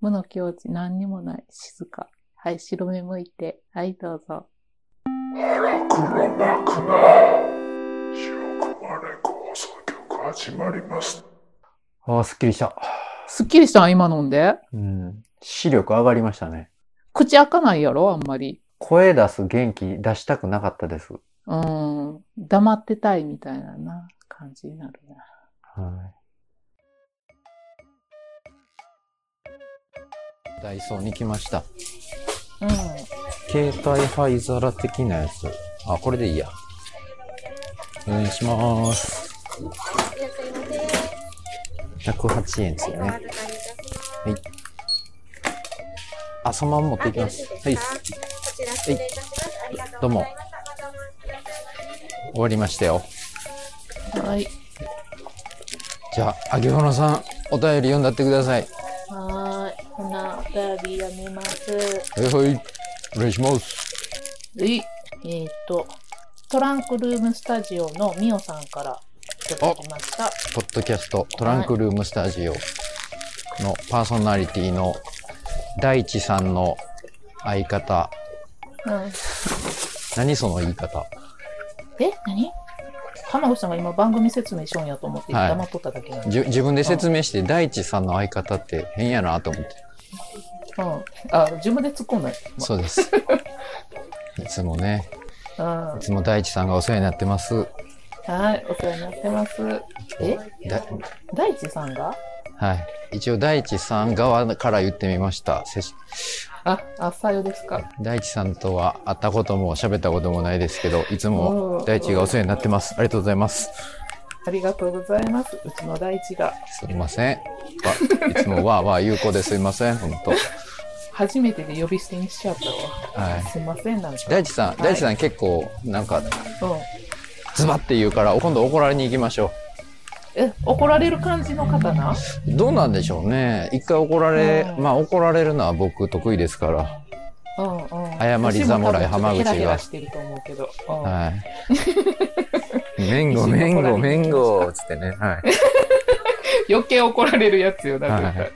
無の境地、何にもない、静か。はい、白目向いて。はい、どうぞ。腹黒幕な白熊レコ放送局始まります。ああ、すっきりした。すっきりしたん今飲んで。うん。視力上がりましたね。口開かないやろあんまり。声出す元気出したくなかったです。うん。黙ってたいみたいなな、感じになるな。はい。ダイソーに来ました。うん。携帯灰皿的なやつ。あ、これでいいや。お願いします。108円ですよね。はい。あ、そのまま持っていきます。はい。はい。どうも。終わりましたよ。はい。じゃあ、あげほのさん、お便り読んだってください。はーい。ほな、お便りやめます。はいはい。お願いします。はい。えーっと、トランクルームスタジオのミオさんからいただきました。ポッドキャストトランクルームスタジオのパーソナリティの大地さんの相方。うん。何その言い方？え？何？浜口さんが今番組説明しようんやと思ってはい黙っとっただけなんで。じゅ自分で説明して大地さんの相方って変やなと思って。うん。あ、自分で突っ込んだよ。そうです。いつもね、うん。いつも大地さんがお世話になってます。はい、お世話になってます。え？だ大地さんが？はい。一応大地さん側から言ってみました。せしあ、あ、さよですか？大地さんとは会ったことも喋ったこともないですけど、いつうんも大地がお世話になってます。ありがとうございます。ありがとうございます。うちの大地がすいません。わいつもわーわー有効ですいません。本当。初めてで呼び捨てにしちゃったわ。はいすいません、なんか。大地さん、大地さん。ん結構なんかうん。ズバって言うから、今度怒られに行きましょえ、怒られる感じの方な？う。どうなんでしょうね。一回怒られ、うんまあ怒られるのは僕得意ですから。うんうん。謝り侍浜口がヘラしてると思うけど。うんはい。めんごめんごめんごつってね。はい。余計怒られるやつよ、だはいって。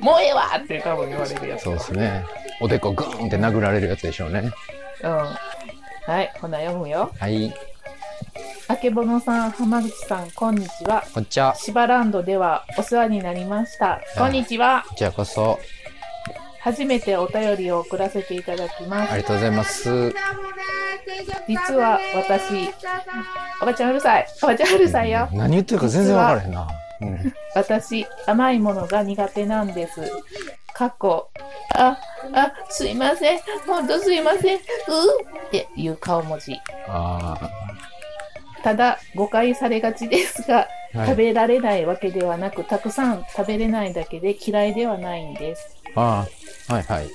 もうええわって多分言われるやつ。そうですね。おでこグーンって殴られるやつでしょうね。うん。はい、ほな読むよ。はい。あけぼのさん、浜口さん、こんにちは。こんにちは。シバランドではお世話になりました。こんにちは。こちらこそ、初めてお便りを送らせていただきます。ありがとうございます。実は私、おばちゃんうるさい。おばちゃんうるさいよ。何言ってるか全然わからへんな。うん。私、甘いものが苦手なんです。過去、あ、あ、すいません。ほんとすいません。うっていう顔文字。あただ、誤解されがちですが、あ。はい。食べられないわけではなく、たくさん食べれないだけで嫌いではないんです。ああ。はいはい。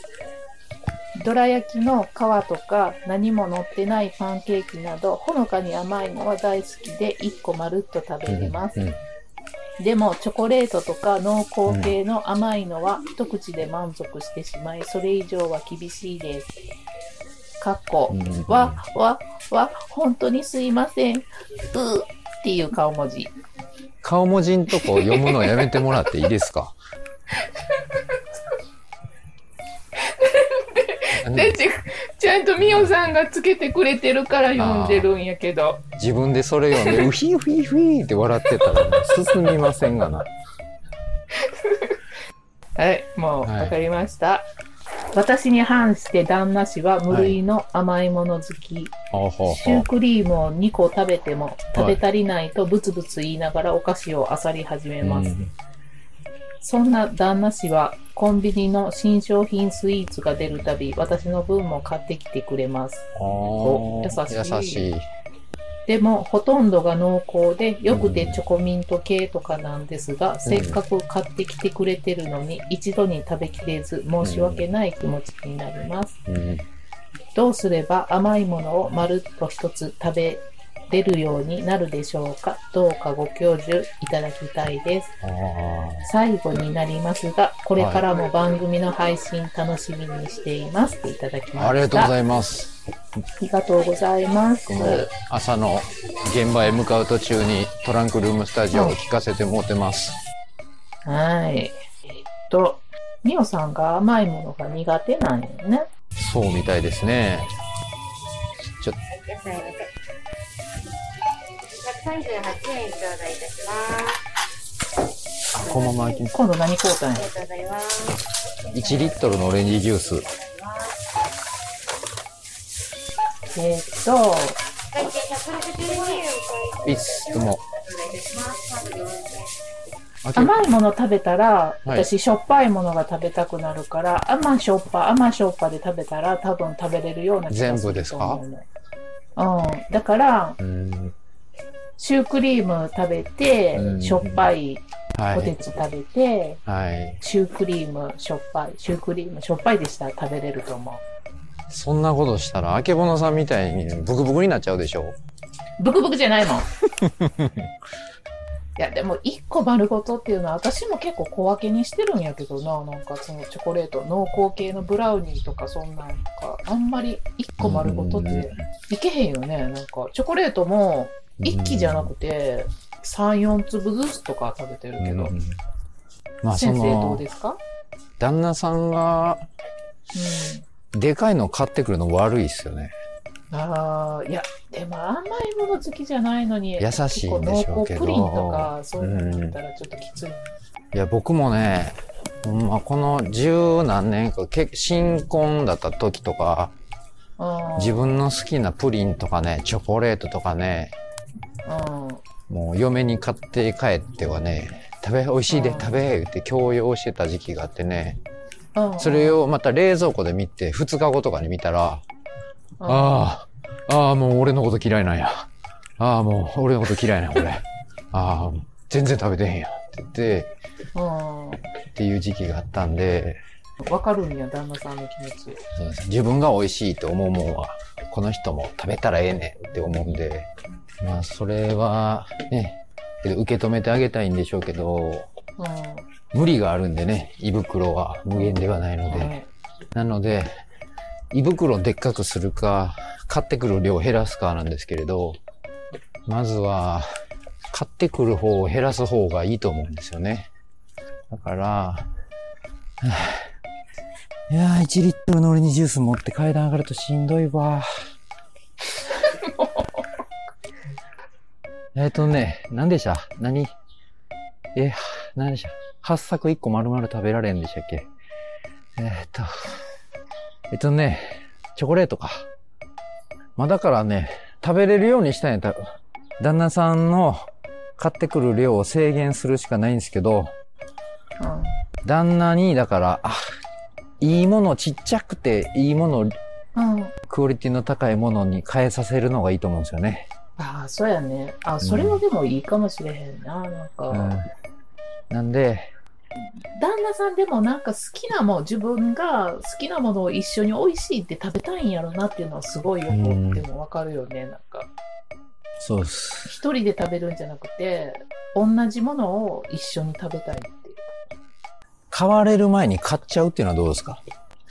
どら焼きの皮とか何も乗ってないパンケーキなどほのかに甘いのは大好きで1個まるっと食べれます、うんうんでもチョコレートとか濃厚系の甘いのは一口で満足してしまいそれ以上は厳しいです。かっこうん。わわわ本当にすいません。うーっていう顔文字。顔文字んとこ読むのやめてもらっていいですか？ちゃんとみおさんがつけてくれてるから読んでるんやけど自分でそれ読んで、ウヒウヒウヒって笑ってたら、ね、進みませんがな。はい、もうはいわかりました。私に反して旦那氏は無類の甘いもの好き。ほうほうシュー。クリームを2個食べても食べ足りないとブツブツ言いながらお菓子を漁り始めます。うんそんな旦那氏はコンビニの新商品スイーツが出るたび私の分も買ってきてくれます。お優しい優しい。でもほとんどが濃厚でよくてチョコミント系とかなんですが、せっかく買ってきてくれてるのに一度に食べきれず申し訳ない気持ちになります。うんどうすれば甘いものをまるっと一つ食べれるようになるでしょうか？どうかご教授いただきたいです。あ最後になりますが、これからも番組の配信楽しみにしています。っていただきました。あありがとうございいます。ありがとうございます。朝の現場へ向かう途中にトランクルームスタジオを聞かせてもてます。はい。と、みおさんが甘いものが苦手なんよね。そうみたいですね。ちょっ野菜のせ。138円頂戴いたします。と、このままいきます今度何買うたんやありがとうございます。1リットルのオレンジジュース。えーっと、会計162円いいっす。でも、頂戴いたします。まず4円甘いもの食べたら、はい私しょっぱいものが食べたくなるから、甘しょっぱ、甘しょっぱで食べたら多分食べれるような気がする全部ですか？うん。だから、うーん。シュークリーム食べてう、んしょっぱいはい。ポテチ食べて、はい。シュークリームしょっぱい、シュークリームしょっぱいでしたら食べれると思う。そんなことしたら、あけぼのさんみたいにブクブクになっちゃうでしょブクブクじゃないもん。いや、でも、一個丸ごとっていうのは、私も結構小分けにしてるんやけどな、なんかそのチョコレート、濃厚系のブラウニーとか、そんなんか、あんまり一個丸ごとっていけへんよね。なんか、チョコレートも、一気じゃなくて、3、4粒ずつとか食べてるけどう。んまあ、そ先生どのう、ですか？旦那さんが、でかいの買ってくるの悪いっすよね。うん。ああ、いや、でも甘いもの好きじゃないのに、優しいんでしょうけどプリンとか、そういうのだったらちょっときつい。いや、僕もね、まこの十何年か、け新婚だった時とか、うん自分の好きなプリンとかね、チョコレートとかね、嫁に買って帰ってはね、食べ、美味しいでうん食べ、言って強要してた時期があってね、うんそれをまた冷蔵庫で見て、2日後とかに見たら、うんああ、ああ、もう俺のこと嫌いなんや。ああ、もう俺のこと嫌いなんや、俺。ああ、全然食べてへんや。って言って、うんっていう時期があったんで、わかるんや、旦那さんの気持ち。そうです自分が美味しいと思うもんは、この人も食べたらええねんって思うんで、まあ、それはね、受け止めてあげたいんでしょうけど、うん。無理があるんでね、胃袋は無限ではないので。はいなので、胃袋でっかくするか、買ってくる量を減らすかなんですけれど、まずは、買ってくる方を減らす方がいいと思うんですよね。だから、いやー、1リットルのオレンジジュース持って階段上がるとしんどいわ。えっとね、何でした何？え、何でした八作1個丸々食べられんでしたっけ？えーっと、えっとね、チョコレートか。まあだからね、食べれるようにしたんやったら、旦那さんの買ってくる量を制限するしかないんですけど、うん旦那に、だから、あ、いいもの、ちっちゃくていいもの、うん。クオリティの高いものに変えさせるのがいいと思うんですよね。ああ、そうやね。あ、それはでもいいかもしれへんな。なんか、うん。なんで、旦那さんでもなんか好きなもん、自分が好きなものを一緒に美味しいって食べたいんやろなっていうのはすごいよく、うんでもわかるよね。なんか、そうです。一人で食べるんじゃなくて、同じものを一緒に食べたいっていう。買われる前に買っちゃうっていうのはどうですか？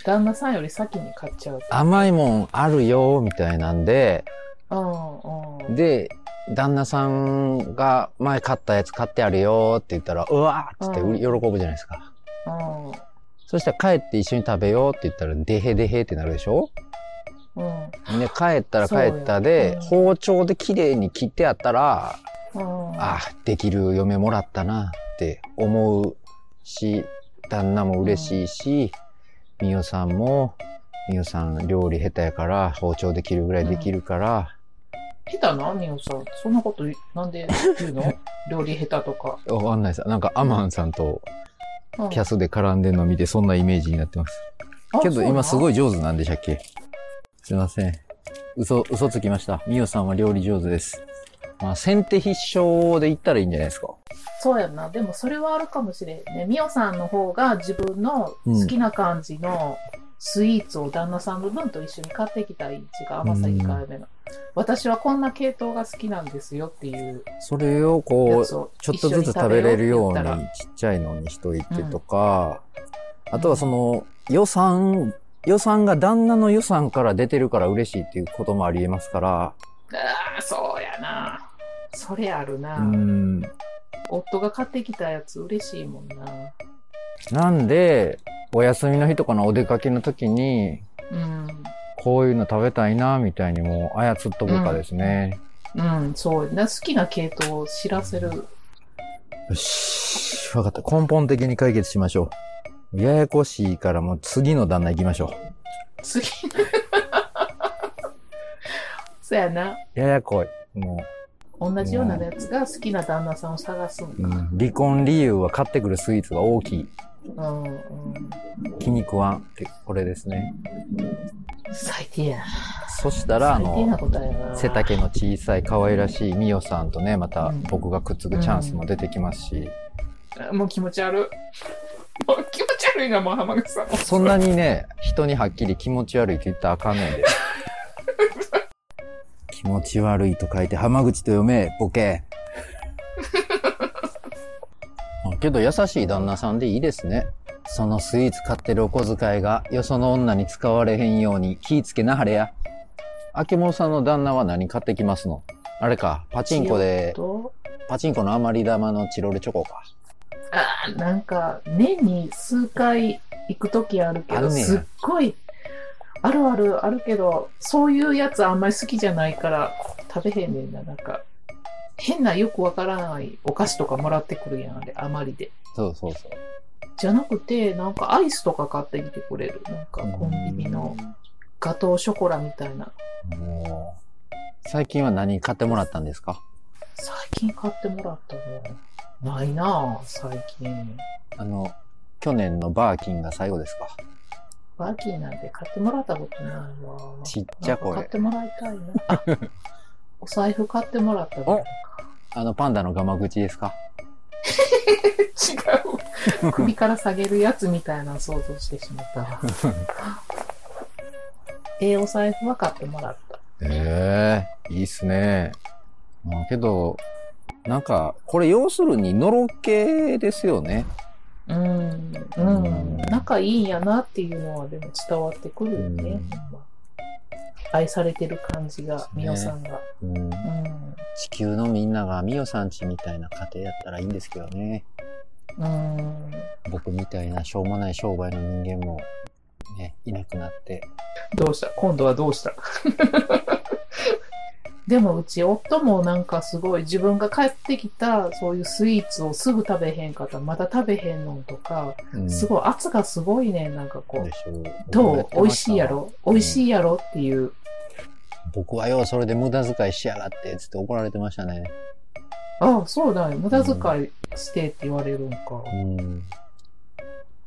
旦那さんより先に買っちゃう。甘いもんあるよ、みたいなんで。で、旦那さんが前買ったやつ買ってあるよって言ったら、うわーっつってうん喜ぶじゃないですか。うん。そしたら帰って一緒に食べようって言ったら、デヘデヘってなるでしょ？うん。で、帰ったら帰ったで、うん包丁で綺麗に切ってあったら、うん。あ、できる嫁もらったなって思うし、旦那も嬉しいし、みおさんも、みおさん料理下手やから、包丁で切るぐらいできるから、下手なみおさん。そんなことなんで言うの？料理下手とか。わかんないです。なんかアマンさんとうんキャスで絡んでるの見て、そんなイメージになってます。けど今すごい。い上手なんでしたっけ？すいません。嘘、嘘つきました。みおさんは料理上手です。まあ、先手必勝で言ったらいいんじゃないですか。そうやな。でもそれはあるかもしれんね。みおさんの方が自分の好きな感じのスイーツを旦那さんの分と一緒に買ってきたらいい。違う甘さ控えめの。私はこんな系統が好きなんですよっていうそれをこう、ちょっとずつ食べれるようにちっちゃいのにしといてとか、あとはその予算、予算が旦那の予算から出てるから嬉しいっていうこともあり得ますから。ああ、そうやな。それあるな。うん、夫が買ってきたやつ嬉しいもんな。なんで、お休みの日とかのお出かけの時に、うん。こういうの食べたいな、みたいにもう操っとくかですね。うん、そう。な好きな系統を知らせる。よし。わかった。根本的に解決しましょう。ややこしいからもう次の旦那行きましょ次。そうやな。う。ややこい。も同じようなやつが好きな旦那さんを探すんう、うか。ん、離婚理由は買ってくるスイーツが大きい。うん、うん。気に食わんって、これですね。最低や。そしたら、あの。背丈の小さい可愛らしいミオさんとね、またうん僕がくっつくチャンスも出てきますし、もう気持ち悪い。もう気持ち悪いな、もう浜口さん。そんなにね、人にはっきり気持ち悪いって言ったらあかんねんで。気持ち悪いと書いて浜口と読め、ボケ。けど優しい旦那さんでいいですね。そのスイーツ買ってるお小遣いがよその女に使われへんように気ぃつけなはれや。あけもさんの旦那は何買ってきますの？あれか、パチンコで、と？パチンコの余り玉のチロルチョコか。あーなんか、年に数回行くときあるけど、すっごい、あるあるあるけど、そういうやつあんまり好きじゃないから、食べへんねんな、なんか。変なよくわからないお菓子とかもらってくるやん、あれ、余りで。そうそうそう。じゃなくて、なんかアイスとか買ってきてくれる。なんかコンビニのガトーショコラみたいな。もう、最近は何買ってもらったんですか？最近買ってもらったの？ないなぁ、最近。あの、去年のバーキンが最後ですか？バーキーなんて買ってもらったことないわ。ちっちゃこれ買って。もらいたいな。あお財布買ってもらったぐらいか。あのパンダのガマ口ですか？違う。首から下げるやつみたいなの想像してしまったわ。ええお財布は買ってもらった。ええいいっすね。まあけど、なんか、これ要するにのろけですよね。うん。うん。仲いいんやなっていうのはでも伝わってくるよね。うん愛されてる感じが、みおさんが。うん、うん。地球のみんながミオさんちみたいな家庭やったらいいんですけどね。うん。僕みたいなしょうもない商売の人間も、ね、いなくなって。どうした？今度はどうした？でもうち夫もなんかすごい自分が帰ってきたそういうスイーツをすぐ食べへんかったらまだ食べへんのとか、うんすごい圧がすごいねなんかこう。どう美味しいやろ美味しいやろっていう？僕はよ、それで無駄遣いしやがって、つって怒られてましたね。ああそうだよ無駄遣いしてって言われるんか、うん。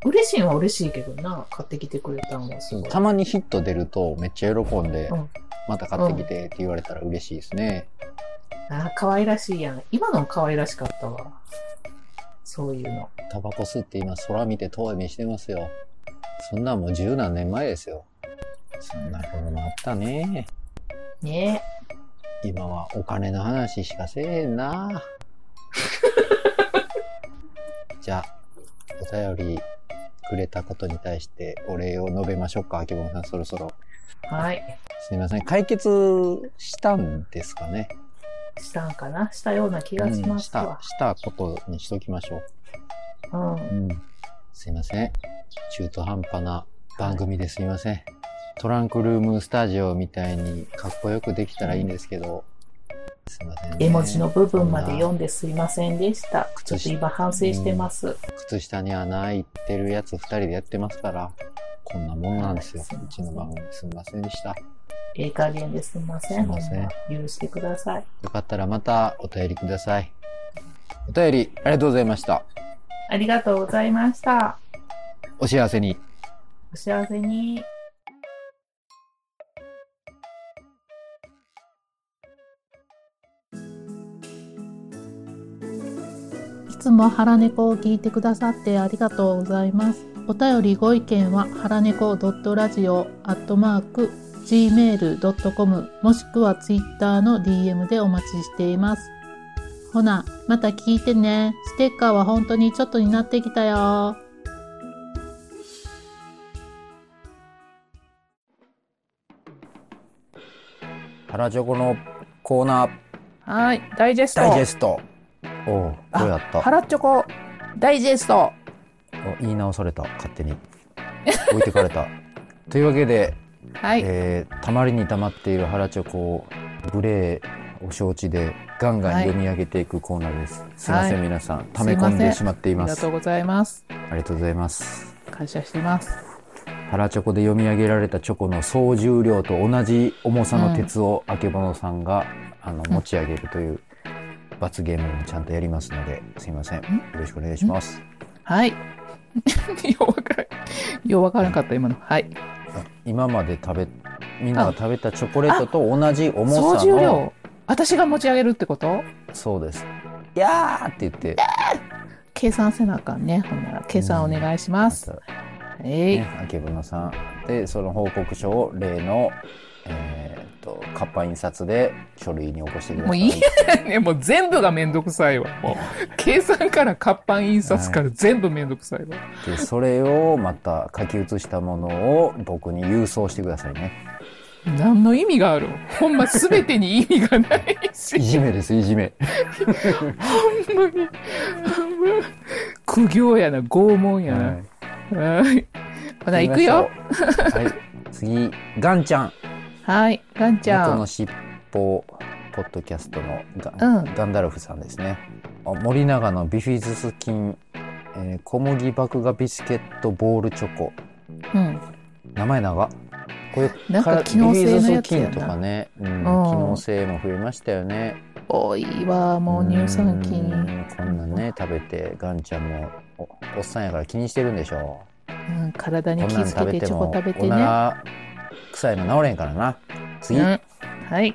嬉しいんは嬉しいけどな買ってきてくれたんはすごいたまにヒット出るとめっちゃ喜んで、うんまた買ってきてって言われたら嬉しいですね。ああ可愛らしいやん今の可愛らしかったわそういうのタバコ吸って今空見て遠い目してますよ。そんなんもう十何年前ですよ。そんな頃もあったね。ね今はお金の話しかせえへんな。じゃあ、お便りくれたことに対してお礼を述べましょうか、あけぼのさん、そろそろ。はいすみません。解決したんですかね？したんかな？したような気がしうん、した。したことにしときましょう。うんうん。すいません。中途半端な番組ですいません。トランクルームスタジオみたいにかっこよくできたらいいんですけど、すいません、ね。絵文字の部分まで読んですいませんでした。ちょっと今反省してます。靴下に穴開いてるやつ二人でやってますから、こんなもんなんですようちの番組すみませんでした。ええ加減ですいません。すいません許してください。よかったらまたお便りください。お便りありがとうございました。ありがとうございました。お幸せに。お幸せに。つも腹猫を聞いてくださってありがとうございます。お便りご意見は、腹猫 .radio.gmail.com もしくは Twitter の DM でお待ちしています。ほな、また聞いてね。ステッカーは本当にちょっとになってきたよ。原チョコのコーナーはい、ダイジェスト。ダイジェスト。おう、どうやった？ハラチョコダイジェスト。お言い直された、勝手に。置いてかれた。というわけで、はい。えーたまりにたまっている腹チョコを無礼を承知でガンガンはい読み上げていくコーナーです。すいません、はい皆さん。溜め込んでしまっています。ありがとうございます。ありがとうございます。感謝してます。腹チョコで読み上げられたチョコの総重量と同じ重さの鉄をあけぼのさんが、あの持ち上げるという罰ゲームもちゃんとやりますので、すいません。よろしくお願いします。はい。ようわからん。ようわからんかった、今の。はい。今まで食べ、みんなが食べたチョコレートと同じ重総さの、重量。私が持ち上げるってこと？そうです。いやーって言って、計算せなあかんね。ほんなら、計算お願いします。またえい、ね、あけぼのさん。で、その報告書を例の、えーっと、活版印刷で書類に起こしてください。もういいね、もう全部がめんどくさいわ。もう、計算から活版印刷から全部めんどくさいわ。で、それをまた書き写したものを僕に郵送してくださいね。何の意味がある？ほんま全てに意味がないしい。じめです、いじめ。ほんまに。ほんま苦行やな、拷問やはな。はい。ほな、行くよ。はい。次、ガンちゃん。はい。ガンちゃん。元の尻尾、ポッドキャストのガ,、うんガンダルフさんですね。あ森永のビフィズス菌、えー小麦麦芽ビスケットボールチョコ。うん。名前長これなんか機能性のやつやとかね、うん、機ん能性も増えましたよね。多いわ、もう乳酸う菌。んこんなんね、食べて、ガンちゃんもおおっさんやから気にしてるんでしょうん、体う。に気こんなん食付けてチョコ食べてね。臭いの治れんからな。次、うん。はい。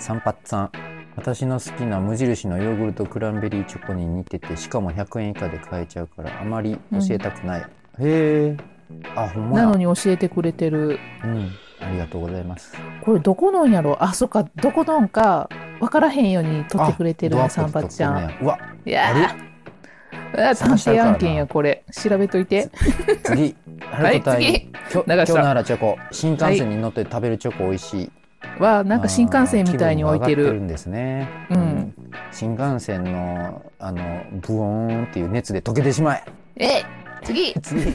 サンパッツァン。私の好きな無印のヨーグルトクランベリーチョコに似てて、しかも100円以下で買えちゃうから、あまり教えたくない。へえ。あ、ほんまや。なのに教えてくれてる。うん。ありがとうございます。これどこのんやろ？あ、そっか、どこのんか、わからへんように撮ってくれてるあね、サンパッチャン。ドアップで撮ってんうわ、いやーあ探偵案件や、これ。調べといて。次。ハルトタイム。はい今日今日の原チョコ。新幹線に乗って食べるチョコ美味しい。わ、なんか新幹線みたいに置いてる。うん。新幹線の、あの、ブオーンっていう熱で溶けてしまえ。え次次。